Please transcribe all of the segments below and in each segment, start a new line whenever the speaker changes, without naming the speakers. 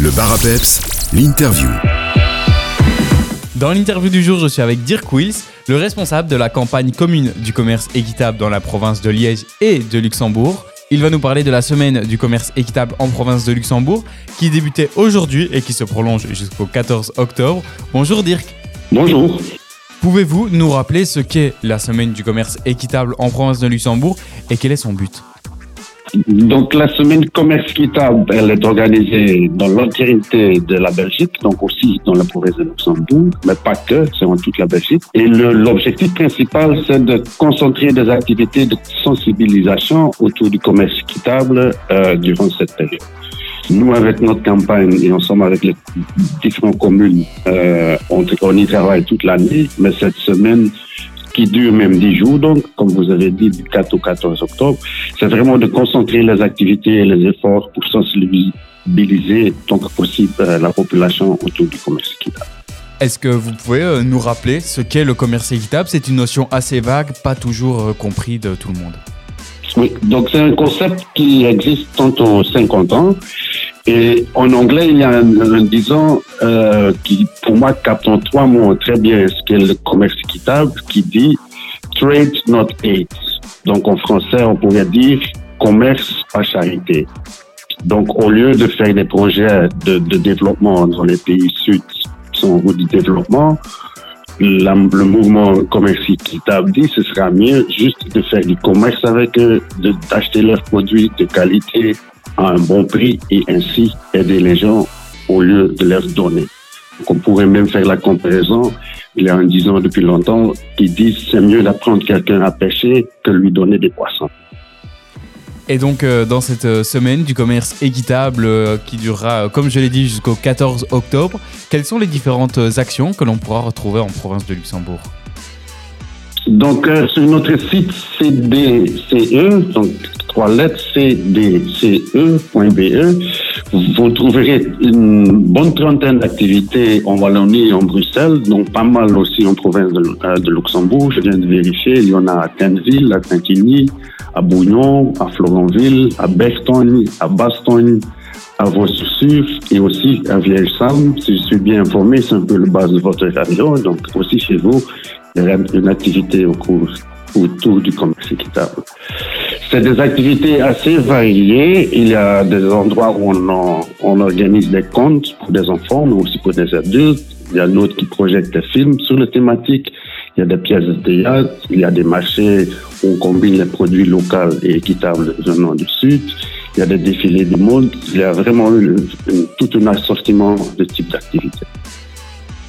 Le bar à peps, l'interview.
Dans l'interview du jour, je suis avec Dirk Wills, le responsable de la campagne commune du commerce équitable dans la province de Liège et de Luxembourg. Il va nous parler de la semaine du commerce équitable en province de Luxembourg qui débutait aujourd'hui et qui se prolonge jusqu'au 14 octobre. Bonjour Dirk.
Bonjour.
Pouvez-vous nous rappeler ce qu'est la semaine du commerce équitable en province de Luxembourg et quel est son but?
Donc la semaine commerce équitable, elle est organisée dans l'entièreté de la Belgique, donc aussi dans la province de Luxembourg, mais pas que, c'est en toute la Belgique. Et l'objectif principal, c'est de concentrer des activités de sensibilisation autour du commerce équitable euh, durant cette période. Nous, avec notre campagne et ensemble avec les différentes communes, euh, on, on y travaille toute l'année, mais cette semaine, qui dure même 10 jours, donc, comme vous avez dit, du 4 au 14 octobre. C'est vraiment de concentrer les activités et les efforts pour sensibiliser tant que possible euh, la population autour du commerce équitable.
Est-ce que vous pouvez euh, nous rappeler ce qu'est le commerce équitable? C'est une notion assez vague, pas toujours euh, compris de tout le monde.
Oui, donc c'est un concept qui existe tant aux 50 ans et en anglais, il y a un, disant euh, qui, pour moi, capte en trois mots très bien ce qu'est le commerce équitable, qui dit trade not hate. Donc en français, on pourrait dire commerce pas charité. Donc au lieu de faire des projets de, de développement dans les pays sud sont route du développement, le mouvement commerce équitable dit ce sera mieux juste de faire du commerce avec eux, d'acheter leurs produits de qualité à un bon prix et ainsi aider les gens au lieu de leur donner. Donc on pourrait même faire la comparaison. Il y a un disant depuis longtemps qui dit c'est mieux d'apprendre quelqu'un à pêcher que lui donner des poissons.
Et donc, euh, dans cette euh, semaine du commerce équitable euh, qui durera, comme je l'ai dit, jusqu'au 14 octobre, quelles sont les différentes actions que l'on pourra retrouver en province de Luxembourg?
Donc, sur notre site CDCE, donc trois lettres cdce.be. Vous trouverez une bonne trentaine d'activités en Wallonie et en Bruxelles, donc pas mal aussi en province de, euh, Luxembourg. Je viens de vérifier, il y en a à Quinville, à Quintigny, à Bouillon, à Florenville, à Bertogne, à Bastogne, à vos et aussi à Vieille-Salle. Si je suis bien informé, c'est un peu le base de votre radio, donc aussi chez vous, il y a une activité au cours autour du commerce équitable. C'est des activités assez variées. Il y a des endroits où on, organise des contes pour des enfants, mais aussi pour des adultes. Il y a d'autres qui projettent des films sur les thématiques. Il y a des pièces de théâtre. Il y a des marchés où on combine les produits locaux et équitables venant du Sud. Il y a des défilés de mode. Il y a vraiment tout un assortiment de types d'activités.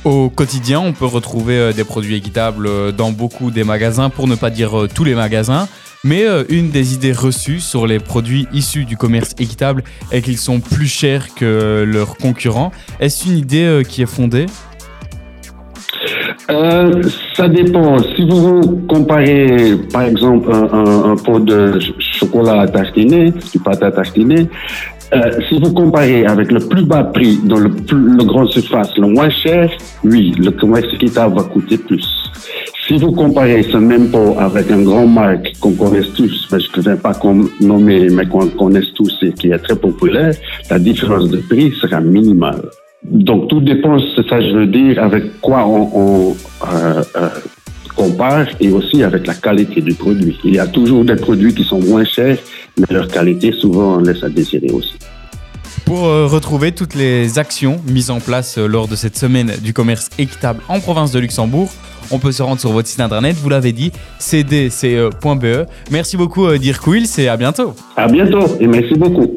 Au quotidien, on peut retrouver euh, des produits équitables euh, dans beaucoup des magasins, pour ne pas dire euh, tous les magasins. Mais une des idées reçues sur les produits issus du commerce équitable est qu'ils sont plus chers que leurs concurrents. Est-ce une idée qui est fondée?
Ça dépend. Si vous comparez, par exemple, un, pot de chocolat à tartiner, du pâte à tartiner, euh, si vous comparez avec le plus bas prix dans le, le grand surface, le moins cher, oui, le commerce équitable va coûter plus. Si vous comparez ce même pot avec un grand marque qu'on connaît tous, mais je ne vais pas nommer, mais qu'on connaisse tous et qui est très populaire, la différence de prix sera minimale. Donc tout dépend, c'est ça je veux dire, avec quoi on, on euh, euh, compare et aussi avec la qualité du produit. Il y a toujours des produits qui sont moins chers, mais leur qualité souvent laisse à désirer aussi.
Pour euh, retrouver toutes les actions mises en place euh, lors de cette semaine du commerce équitable en province de Luxembourg, on peut se rendre sur votre site internet, vous l'avez dit, cdce.be. Merci beaucoup euh, Dirk Wills et à bientôt.
À bientôt et merci beaucoup.